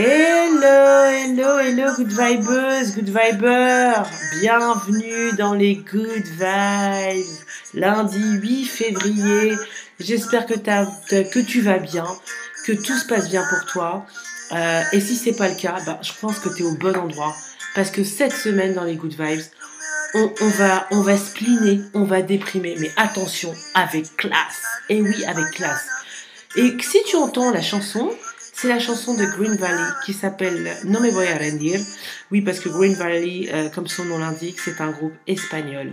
Hello, hello, hello, good vibers, good vibers. Bienvenue dans les good vibes. Lundi 8 février. J'espère que tu vas bien, que tout se passe bien pour toi. Euh, et si c'est pas le cas, bah, je pense que tu es au bon endroit. Parce que cette semaine dans les good vibes, on, on va, on va spliner, on va déprimer. Mais attention, avec classe. Et oui, avec classe. Et si tu entends la chanson, c'est la chanson de Green Valley qui s'appelle No me voy a rendir. Oui, parce que Green Valley, euh, comme son nom l'indique, c'est un groupe espagnol.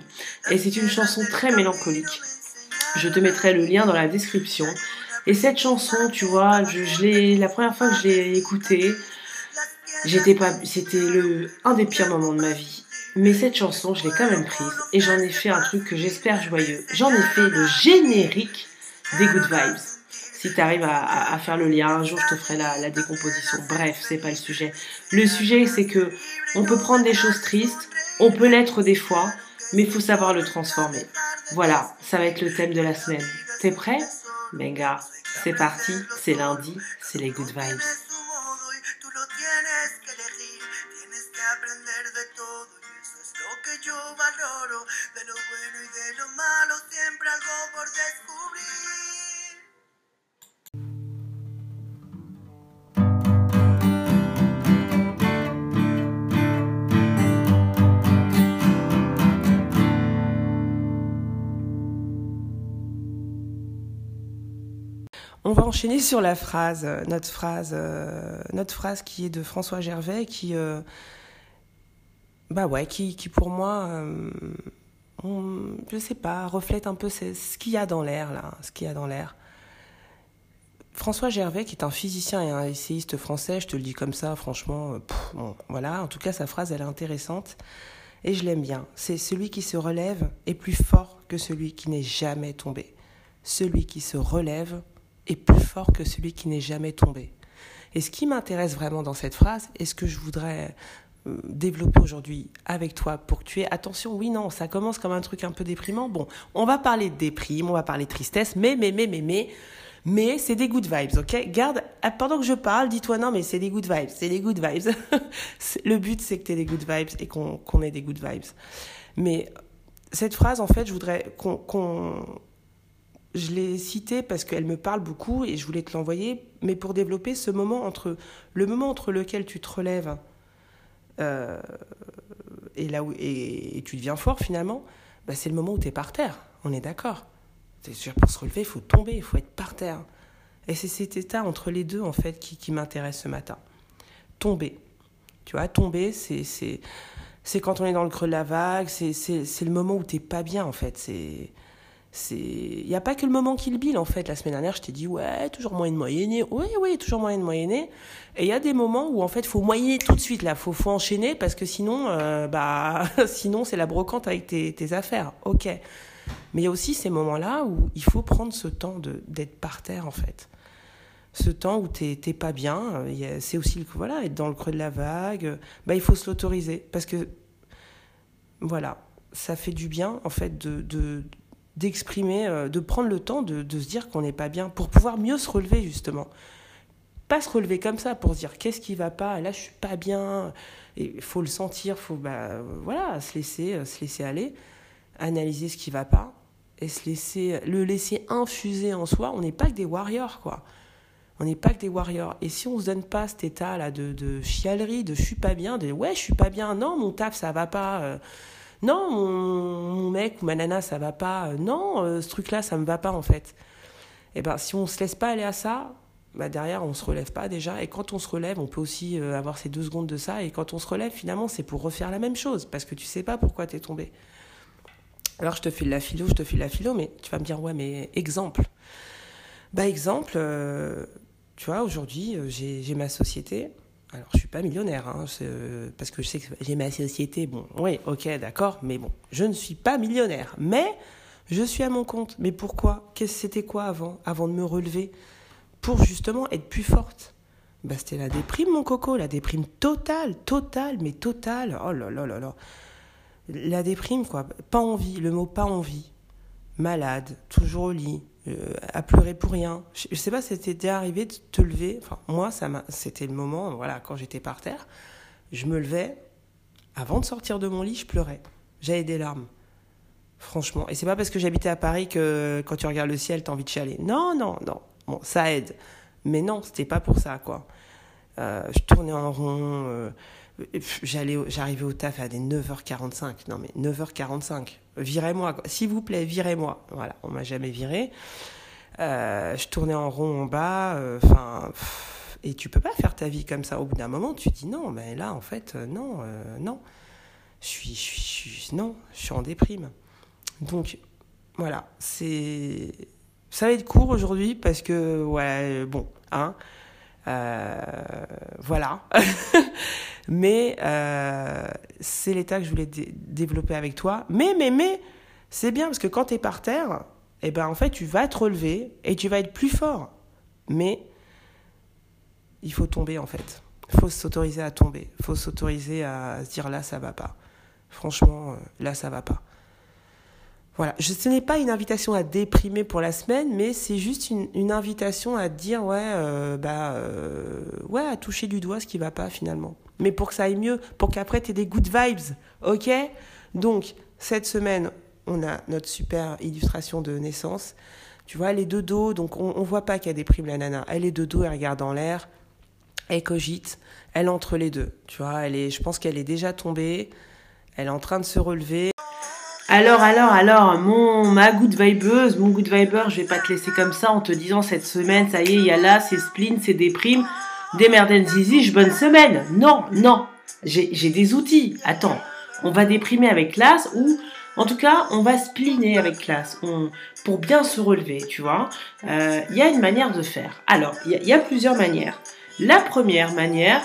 Et c'est une chanson très mélancolique. Je te mettrai le lien dans la description. Et cette chanson, tu vois, je, je la première fois que je l'ai écoutée, j'étais pas, c'était le, un des pires moments de ma vie. Mais cette chanson, je l'ai quand même prise et j'en ai fait un truc que j'espère joyeux. J'en ai fait le générique des Good Vibes. Si tu arrives à, faire le lien, un jour je te ferai la, décomposition. Bref, c'est pas le sujet. Le sujet, c'est que on peut prendre des choses tristes, on peut l'être des fois, mais il faut savoir le transformer. Voilà, ça va être le thème de la semaine. T'es prêt? Venga, c'est parti, c'est lundi, c'est les good vibes. Enchaîner sur la phrase, euh, notre phrase, euh, notre phrase qui est de François Gervais, qui, euh, bah ouais, qui, pour moi, euh, on- je sais pas, reflète un peu ce, qu'il y a dans l'air là, ce qu'il y a dans l'air. François Gervais, qui est un physicien et un essayiste français, je te le dis comme ça, franchement, bon, voilà. En tout cas, sa phrase, elle est intéressante et je l'aime bien. C'est celui qui se relève est plus fort que celui qui n'est jamais tombé. Celui qui se relève est plus fort que celui qui n'est jamais tombé. Et ce qui m'intéresse vraiment dans cette phrase, et ce que je voudrais euh, développer aujourd'hui avec toi pour que tu aies attention, oui, non, ça commence comme un truc un peu déprimant. Bon, on va parler de déprime, on va parler de tristesse, mais, mais, mais, mais, mais, mais c'est des good vibes, ok? Garde, ah, pendant que je parle, dis-toi non, mais c'est des good vibes, c'est des good vibes. Le but, c'est que tu aies des good vibes et qu'on ait des good vibes. Mais cette phrase, en fait, je voudrais qu'on je l'ai citée parce qu'elle me parle beaucoup et je voulais te l'envoyer, mais pour développer ce moment entre le moment entre lequel tu te relèves euh, et là où et, tu deviens fort finalement, bah, c'est le moment où tu es par terre. On est d'accord. C'est sûr pour se relever, il faut tomber, il faut être par terre. Et c'est cet état entre les deux en fait qui, m'intéresse ce matin. Tomber. Tu vois, tomber, c'est c'est quand on est dans le creux de la vague, c'est le moment où t'es pas bien en fait. C'est c'est il y a pas que le moment qui le bile en fait. La semaine dernière je t'ai dit ouais toujours moyen de moyenner. Oui oui toujours moyen de et il y a des moments où en fait faut moyenner tout de suite là. Faut faut enchaîner parce que sinon euh, bah sinon c'est la brocante avec tes, tes affaires. Ok. Mais il y a aussi ces moments là où il faut prendre ce temps de d'être par terre en fait. Ce temps où t'es t'es pas bien euh, c'est aussi le voilà être dans le creux de la vague. Bah il faut se l'autoriser parce que voilà ça fait du bien en fait de d'exprimer, euh, de prendre le temps de, se dire qu'on n'est pas bien pour pouvoir mieux se relever justement. Pas se relever comme ça pour se dire qu'est-ce qui va pas, là je suis pas bien, il faut le sentir, faut bah, voilà, se laisser, euh, se laisser aller, analyser ce qui va pas et se laisser, le laisser infuser en soi. On n'est pas que des warriors quoi. On n'est pas que des warriors. Et si on se donne pas cet état là de, de chialerie, de je suis pas bien, de ouais je suis pas bien, non mon taf ça va pas. euh, non, mon, mec ou ma nana, ça va pas. Euh, Non, euh, ce truc-là, ça me va pas en fait. Et ben, si on se laisse pas aller à ça, bah derrière, on se relève pas déjà. Et quand on se relève, on peut aussi euh, avoir ces deux secondes de ça. Et quand on se relève, finalement, c'est pour refaire la même chose parce que tu sais pas pourquoi t'es tombé. Alors, je te fais de la philo, je te fais de la philo, mais tu vas me dire, ouais, mais exemple. Bah, exemple, tu vois, aujourd'hui, j'ai ma société Alors, je suis pas millionnaire, hein, euh, parce que je sais que j'ai ma société. Bon, oui, ok, d'accord, mais bon, je ne suis pas millionnaire. Mais je suis à mon compte. Mais pourquoi? C'était quoi avant Avant de me relever? Pour justement être plus forte. Bah, c'était la déprime, mon coco, la déprime totale, totale, mais totale. Oh là là là là. La déprime, quoi. Pas envie, le mot pas envie. Malade, toujours au lit, euh, à pleurer pour rien. Je, ne sais pas c'était arrivé de te lever. Moi, ça c'était le moment, voilà, quand j'étais par terre, je me levais. Avant de sortir de mon lit, je pleurais. J'avais des larmes. Franchement. Et c'est pas parce que j'habitais à Paris que quand tu regardes le ciel, t'as envie de chialer. Non, non, non. Bon, ça aide. Mais non, c'était pas pour ça, quoi. Euh, je tournais en rond. Euh, j'allais, j'arrivais au taf à des 9h45. Non, mais 9h45. Virez-moi, s'il vous plaît, virez-moi. Voilà, on m'a jamais viré. Euh, je tournais en rond en bas. Enfin, et tu peux pas faire ta vie comme ça. Au bout d'un moment, tu dis non, mais là, en fait, non, non. Je suis, je suis, non, je suis en déprime. Donc, voilà, c'est. Ça va être court aujourd'hui parce que, ouais, bon, hein. Euh, voilà. mais euh, c'est l'état que je voulais développer avec toi. Mais, mais, mais, c'est bien parce que quand tu es par terre, eh ben, en fait, tu vas te relever et tu vas être plus fort. Mais il faut tomber, en fait. Il faut s'autoriser à tomber. Il faut s'autoriser à se dire là, ça va pas. Franchement, euh, là, ça va pas. Voilà, ce n'est pas une invitation à déprimer pour la semaine, mais c'est juste une, invitation à dire ouais, euh, bah ouais, à toucher du doigt ce qui va pas finalement. Mais pour que ça aille mieux, pour qu'après tu aies des good vibes, ok? Donc cette semaine, on a notre super illustration de naissance. Tu vois, elle est de dos, donc on, on voit pas qu'elle déprime la nana. Elle est de dos, elle regarde en l'air, elle cogite, elle entre les deux. Tu vois, elle est, je pense qu'elle est déjà tombée, elle est en train de se relever. Alors, alors, alors, mon, ma good vibeuse, mon good viber, je vais pas te laisser comme ça en te disant cette semaine, ça y est, il y a là, c'est spleen, c'est déprime, démerden zizi, bonne semaine. Non, non, j'ai des outils. Attends, on va déprimer avec classe ou, en tout cas, on va spleener avec classe pour bien se relever, tu vois. Euh, il y a une manière de faire. Alors, il y, a plusieurs manières. La première manière,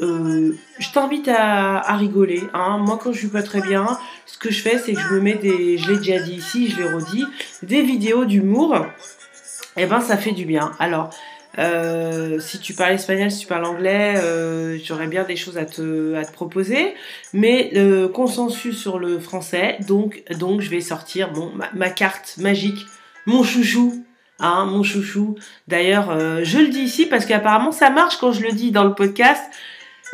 euh, je t'invite à, rigoler. Hein. Moi, quand je suis pas très bien, ce que je fais, c'est que je me mets des, je l'ai déjà dit ici, je l'ai redit, des vidéos d'humour. Eh ben, ça fait du bien. Alors, euh, si tu parles espagnol, si tu parles anglais, euh, j'aurais bien des choses à te, proposer. Mais le consensus sur le français, donc, donc je vais sortir ma, carte magique, mon chouchou, Hein, mon chouchou. D'ailleurs, euh, je le dis ici parce qu'apparemment ça marche quand je le dis dans le podcast.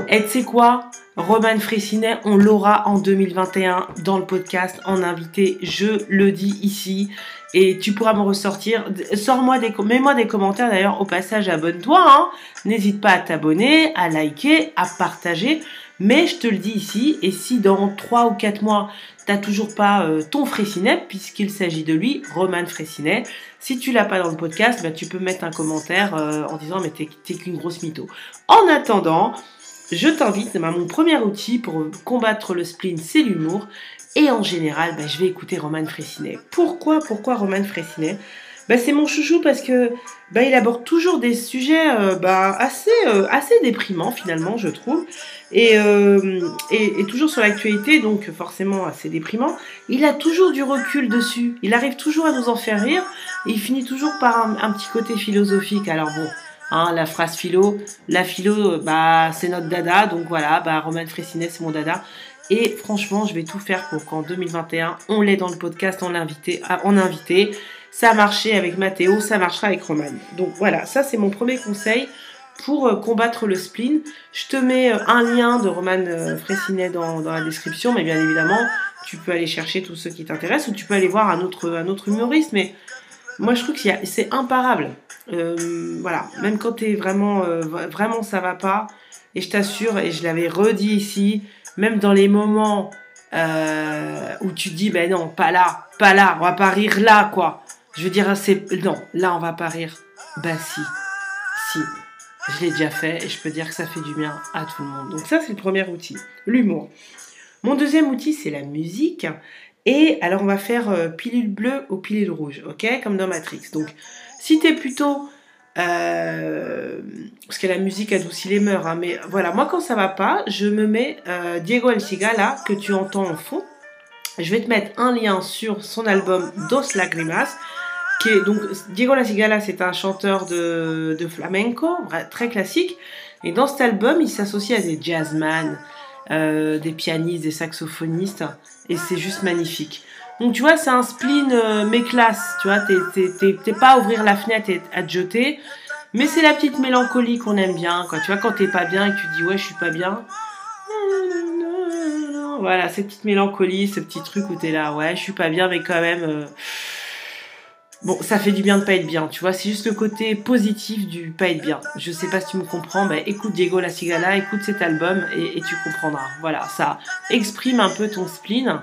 Et tu sais quoi? Roman Fressinet, on l'aura en 2021 dans le podcast en invité. Je le dis ici. Et tu pourras me ressortir. Sors-moi des, mets-moi des commentaires d'ailleurs. Au passage, abonne-toi. Hein. N'hésite pas à t'abonner, à liker, à partager. Mais je te le dis ici. Et si dans 3 ou 4 mois, t'as toujours pas euh, ton Fressinet, puisqu'il s'agit de lui, Roman Fressinet. Si tu l'as pas dans le podcast, bah, tu peux mettre un commentaire euh, en disant mais t'es, t'es qu'une grosse mytho. En attendant, je t'invite, mon premier outil pour combattre le spleen, c'est l'humour. Et en général, bah, je vais écouter Roman Fressinet. Pourquoi Pourquoi Roman Fressinet bah, c'est mon chouchou parce que bah, il aborde toujours des sujets euh, bah, assez, euh, assez déprimants finalement, je trouve, euh, et, et, toujours sur l'actualité, donc forcément assez déprimant. Il a toujours du recul dessus, il arrive toujours à nous en faire rire, et il finit toujours par un, petit côté philosophique. Alors bon, Hein, la phrase philo, la philo, bah, c'est notre dada, donc voilà, bah, Roman Fressinet, c'est mon dada. Et franchement, je vais tout faire pour qu'en 2021, on l'ait dans le podcast, on l'invite, on invité. Ça a marché avec Mathéo, ça marchera avec Roman. Donc voilà, ça c'est mon premier conseil pour euh, combattre le spleen. Je te mets euh, un lien de Roman euh, Fressinet dans, la description, mais bien évidemment, tu peux aller chercher tous ceux qui t'intéressent ou tu peux aller voir un autre, humoriste, mais moi je trouve que c'est imparable. Voilà, même quand t'es vraiment, vraiment ça va pas, et je t'assure, et je l'avais redit ici, même dans les moments euh, où tu dis, ben non, pas là, pas là, on va pas rire là, quoi. Je veux dire, c'est non, là on va pas rire. Bah si, si, je l'ai déjà fait, et je peux dire que ça fait du bien à tout le monde. Donc ça c'est le premier outil, l'humour. Mon deuxième outil c'est la musique. Et alors on va faire pilule bleue ou pilule rouge, ok? Comme dans Matrix. Donc si tu es plutôt Euh, parce que la musique adoucit les mœurs. hein, mais voilà, moi quand ça va pas, je me mets euh, Diego El Cigala que tu entends en fond. Je vais te mettre un lien sur son album Dos Lagrimas. Qui est, donc, Diego La Cigala, c'est un chanteur de, flamenco, très classique. Et dans cet album, il s'associe à des jazzman, euh, des pianistes, des saxophonistes. Et c'est juste magnifique. Donc tu vois, c'est un spleen euh, mais classe. Tu vois, t'es- pas à ouvrir la fenêtre et à te jeter. Mais c'est la petite mélancolie qu'on aime bien. Quoi. Tu vois, quand t'es pas bien et que tu dis ouais, je suis pas bien. Voilà, cette petite mélancolie, ce petit truc où t'es là, ouais, je suis pas bien, mais quand même. euh, Bon, ça fait du bien de pas être bien, tu vois, c'est juste le côté positif du pas être bien. Je sais pas si tu me comprends, bah écoute Diego La Cigala, écoute cet album et, et tu comprendras. Voilà, ça exprime un peu ton spleen,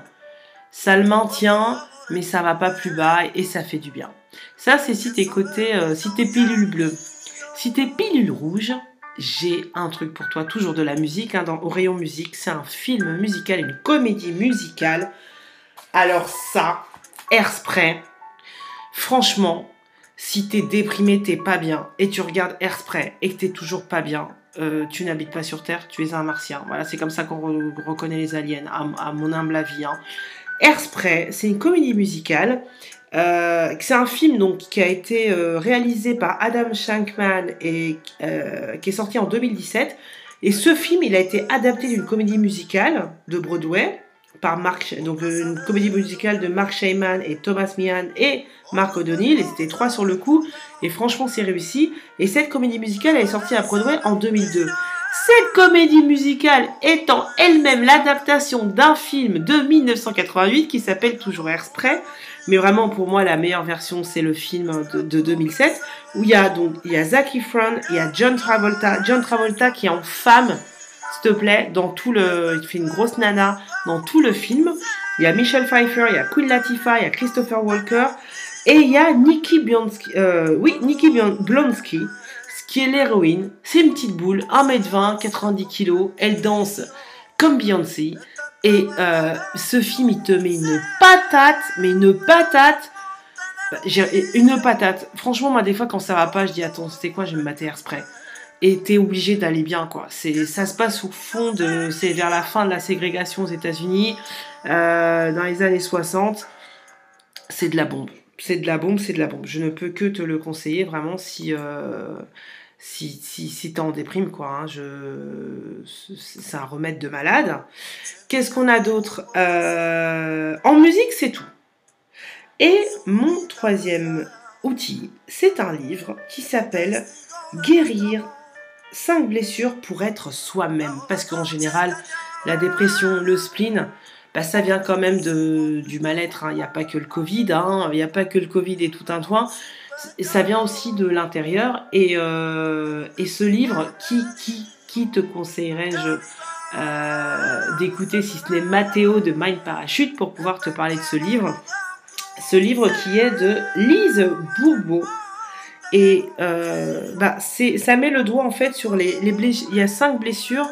ça le maintient, mais ça va pas plus bas et ça fait du bien. Ça, c'est si t'es côté, euh, si t'es pilule bleue. Si t'es pilule rouge, j'ai un truc pour toi, toujours de la musique, hein, dans, rayon musique. C'est un film musical, une comédie musicale. Alors ça, Airspray, franchement, si t'es déprimé, t'es pas bien, et tu regardes Airspray et que t'es toujours pas bien, euh, tu n'habites pas sur Terre, tu es un martien. Voilà, c'est comme ça qu'on re- reconnaît les aliens, à, à mon humble avis. Hein. Airspray, c'est une comédie musicale. Euh, c'est un film donc qui a été euh, réalisé par Adam Shankman et euh, qui est sorti en 2017. Et ce film, il a été adapté d'une comédie musicale de Broadway par Mark, donc une comédie musicale de Mark Shaiman et Thomas Meehan et Mark O'Donnell. Ils étaient trois sur le coup et franchement, c'est réussi. Et cette comédie musicale, est sortie à Broadway en 2002. Cette comédie musicale étant elle-même l'adaptation d'un film de 1988 qui s'appelle toujours Airspray. Mais vraiment, pour moi, la meilleure version, c'est le film de, de 2007 où il y a donc il y a Zac Efron, il y a John Travolta, John Travolta qui est en femme, s'il te plaît, dans tout le, il fait une grosse nana dans tout le film. Il y a Michelle Pfeiffer, il y a Queen Latifah, il y a Christopher Walker et il y a Nikki Blonsky, euh, oui Nikki Blonsky, qui est l'héroïne. C'est une petite boule, 1m20, 90 kg, elle danse comme Beyoncé. Et euh, ce film, il te met une patate, mais une patate. Bah, Une patate. Franchement, moi, des fois, quand ça va pas, je dis Attends, c'était quoi Je vais me mater Airspray. Et t'es obligé d'aller bien, quoi. C'est, ça se passe au fond de. C'est vers la fin de la ségrégation aux États-Unis, euh, dans les années 60. C'est de la bombe. C'est de la bombe, c'est de la bombe. Je ne peux que te le conseiller, vraiment, si. euh, si, si, si t'es en déprime, quoi. hein, je... C'est un remède de malade. Qu'est-ce qu'on a d'autre Euh, En musique, c'est tout. Et mon troisième outil, c'est un livre qui s'appelle Guérir 5 blessures pour être soi-même. Parce qu'en général, la dépression, le spleen, bah, ça vient quand même du mal-être. hein. Il n'y a pas que le Covid, hein. il n'y a pas que le Covid et tout un toit. Ça vient aussi de l'intérieur. Et, euh, et ce livre, qui, qui, qui te conseillerais-je euh, d'écouter si ce n'est Mathéo de Mind Parachute pour pouvoir te parler de ce livre? Ce livre qui est de Lise Bourbeau. Et euh, bah, ça met le doigt en fait sur les, les blessures. Il y a cinq blessures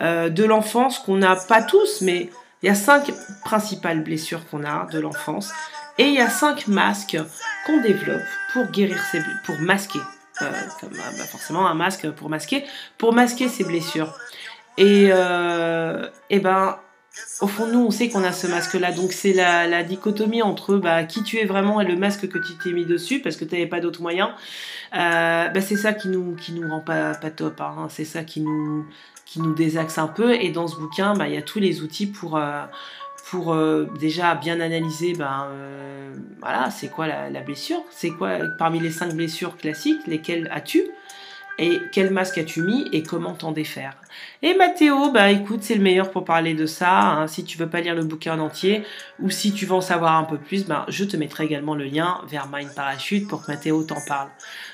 de l'enfance qu'on n'a pas tous, mais il y a cinq principales blessures qu'on a de l'enfance. Et il y a cinq masques qu'on développe pour guérir bl- pour masquer. euh, comme, euh, bah, forcément un masque pour masquer, pour masquer ces blessures. Et, euh, et ben, au fond, nous, on sait qu'on a ce masque-là. Donc, c'est la, la dichotomie entre bah, qui tu es vraiment et le masque que tu t'es mis dessus parce que tu n'avais pas d'autre moyen. Bah, c'est ça qui nous, qui nous rend pas, pas top. hein. C'est ça qui nous, qui nous désaxe un peu. Et dans ce bouquin, bah, il y a tous les outils pour, euh, euh, déjà bien analyser ben, euh, c'est quoi la, la blessure? C'est quoi, parmi les cinq blessures classiques, lesquelles as-tu? Et quel masque as-tu mis et comment t'en défaire? Et Mathéo, bah écoute, c'est le meilleur pour parler de ça. hein. Si tu veux pas lire le bouquin en entier ou si tu veux en savoir un peu plus, ben je te mettrai également le lien vers Mind Parachute pour que Mathéo t'en parle.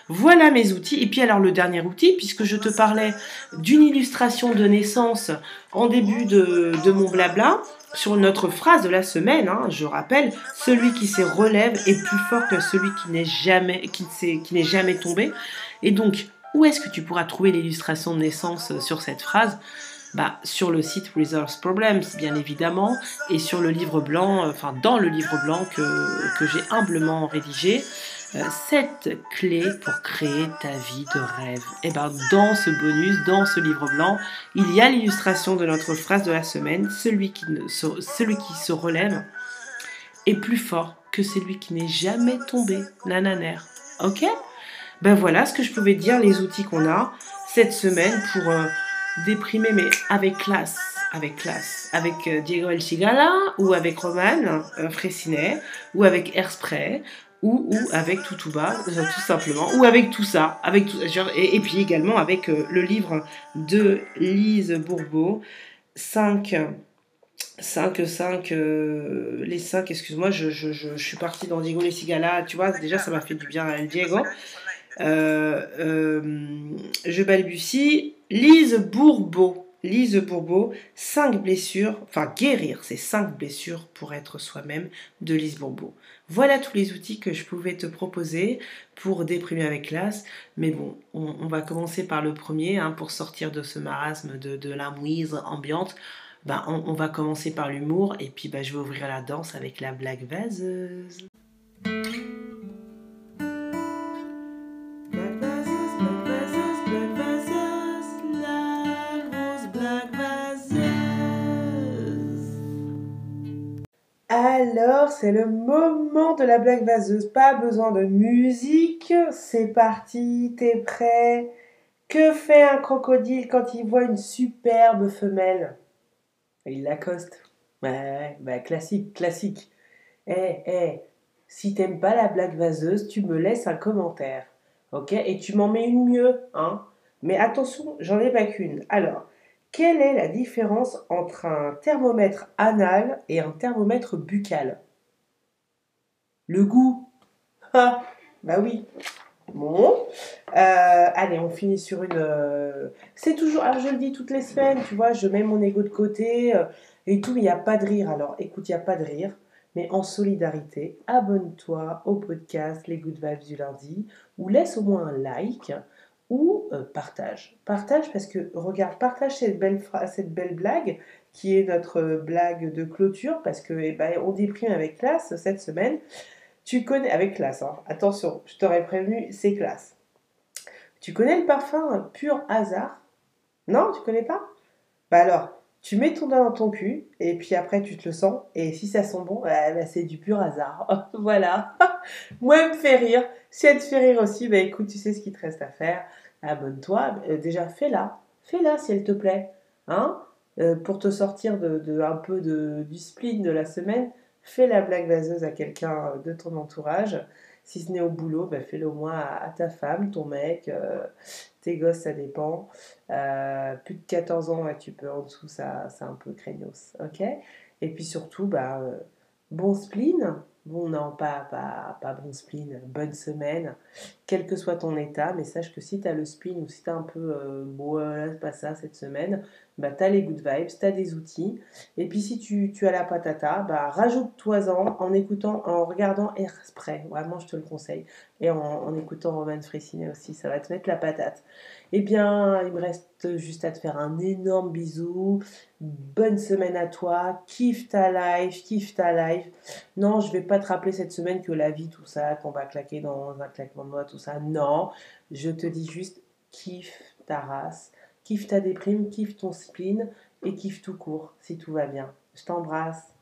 Voilà mes outils. Et puis alors le dernier outil, puisque je te parlais d'une illustration de naissance en début de, de mon blabla, sur notre phrase de la semaine, hein, je rappelle, celui qui se relève est plus fort que celui qui n'est jamais, qui qui n'est jamais tombé. Et donc, où est-ce que tu pourras trouver l'illustration de naissance euh, sur cette phrase? Bah, sur le site Resource Problems, bien évidemment, et sur le livre blanc, euh, enfin dans le livre blanc que, que j'ai humblement rédigé. Euh, cette clé pour créer ta vie de rêve. Et eh ben dans ce bonus, dans ce livre blanc, il y a l'illustration de notre phrase de la semaine. Celui qui, celui qui se relève est plus fort que celui qui n'est jamais tombé. Nananer. Ok? Ben voilà ce que je pouvais dire, les outils qu'on a cette semaine pour euh, déprimer, mais avec classe. Avec classe. Avec euh, Diego El Chigala, ou avec Roman euh, ou avec Airspray, ou, ou avec Toutouba, tout simplement, ou avec tout ça, avec tout, et, puis également avec le livre de Lise Bourbeau, 5 5, 5, les 5, excuse-moi, je, je, je, suis partie dans Diego Les Cigala, tu vois, déjà ça m'a fait du bien à Diego. Euh, euh, je balbutie. Lise Bourbeau. Lise Bourbeau, 5 blessures, enfin guérir ces 5 blessures pour être soi-même de Lise Bourbeau. Voilà tous les outils que je pouvais te proposer pour déprimer avec classe. Mais bon, on, va commencer par le premier hein, pour sortir de ce marasme de, de la mouise ambiante. Ben, on, va commencer par l'humour et puis ben, je vais ouvrir la danse avec la blague vaseuse. Alors, c'est le moment de la blague vaseuse. Pas besoin de musique. C'est parti, t'es prêt? Que fait un crocodile quand il voit une superbe femelle? Il l'accoste. Ouais, bah classique, classique. Eh, eh, si t'aimes pas la blague vaseuse, tu me laisses un commentaire. Ok? Et tu m'en mets une mieux, hein? Mais attention, j'en ai pas qu'une. Alors, quelle est la différence entre un thermomètre anal et un thermomètre buccal? Le goût? Ah, bah oui. Bon. Euh, allez, on finit sur une. Euh, c'est toujours. Alors, je le dis toutes les semaines, tu vois, je mets mon ego de côté euh, et tout, il n'y a pas de rire. Alors, écoute, il n'y a pas de rire, mais en solidarité, abonne-toi au podcast Les Good Vibes du lundi ou laisse au moins un like ou euh, partage. Partage parce que, regarde, partage cette belle, cette belle blague qui est notre blague de clôture parce que eh ben, on déprime avec classe cette semaine. Tu connais, avec classe, hein. attention, je t'aurais prévenu, c'est classe. Tu connais le parfum pur hasard? Non, tu connais pas? Bah alors, tu mets ton doigt dans ton cul et puis après tu te le sens et si ça sent bon, bah, bah, c'est du pur hasard. voilà. Moi, elle me fait rire. Si elle te fait rire aussi, bah écoute, tu sais ce qu'il te reste à faire. Abonne-toi. Euh, déjà, fais-la. Fais-la si elle te plaît. Hein? Euh, Pour te sortir de, un peu de, du spleen de la semaine, fais la blague vaseuse à quelqu'un de ton entourage. Si ce n'est au boulot, bah, fais-le au moins à, ta femme, ton mec, euh, tes gosses, ça dépend. plus de 14 ans, tu peux en dessous, ça, c'est un peu craignos. Ok? Et puis surtout, bah, bon spleen, Bon, non, pas, pas, bon spleen, bonne semaine, quel que soit ton état, mais sache que si tu as le spleen ou si tu as un peu, euh, bon, c'est pas ça cette semaine, bah, tu as les good vibes, tu des outils. Et puis si tu, as la patata, bah, rajoute-toi-en en écoutant, en regardant Airspray, vraiment je te le conseille, et en, écoutant Roman Fressinet aussi, ça va te mettre la patate. Eh bien, il me reste juste à te faire un énorme bisou. Bonne semaine à toi. Kiffe ta life, kiffe ta life. Non, je vais pas te rappeler cette semaine que la vie, tout ça, qu'on va claquer dans un claquement de doigts, tout ça. Non, je te dis juste kiffe ta race, kiffe ta déprime, kiffe ton spleen et kiffe tout court si tout va bien. Je t'embrasse.